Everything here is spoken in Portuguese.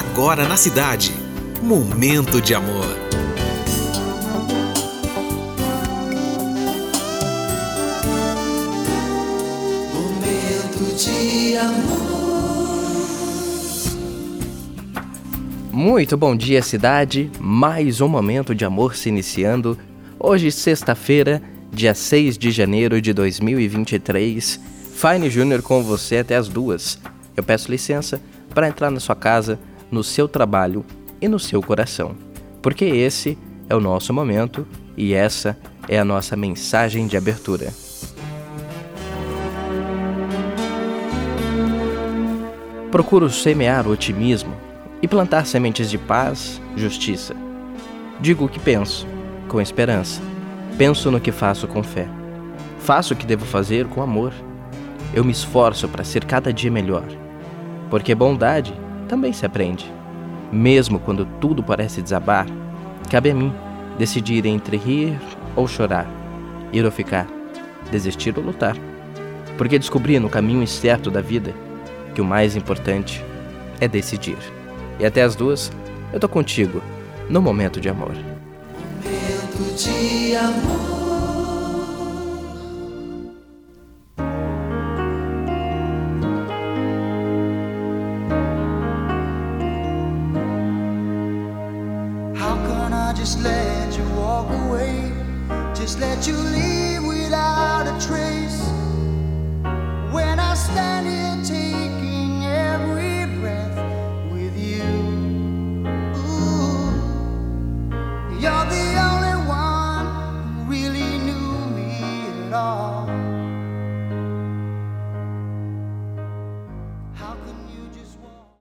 agora na cidade. Momento de amor. Momento de amor. Muito bom dia, cidade. Mais um momento de amor se iniciando. Hoje, sexta-feira, dia 6 de janeiro de 2023. Fine Júnior com você até as duas. Eu peço licença para entrar na sua casa, no seu trabalho e no seu coração, porque esse é o nosso momento e essa é a nossa mensagem de abertura. Procuro semear o otimismo e plantar sementes de paz, justiça. Digo o que penso, com esperança. Penso no que faço com fé. Faço o que devo fazer com amor. Eu me esforço para ser cada dia melhor. Porque bondade também se aprende. Mesmo quando tudo parece desabar, cabe a mim decidir entre rir ou chorar, ir ou ficar, desistir ou lutar. Porque descobri no caminho incerto da vida que o mais importante é decidir. E até as duas, eu tô contigo no momento de amor. Momento de amor. I just let you walk away, just let you leave without a trace. When I stand here taking every breath with you, ooh, you're the only one who really knew me at all.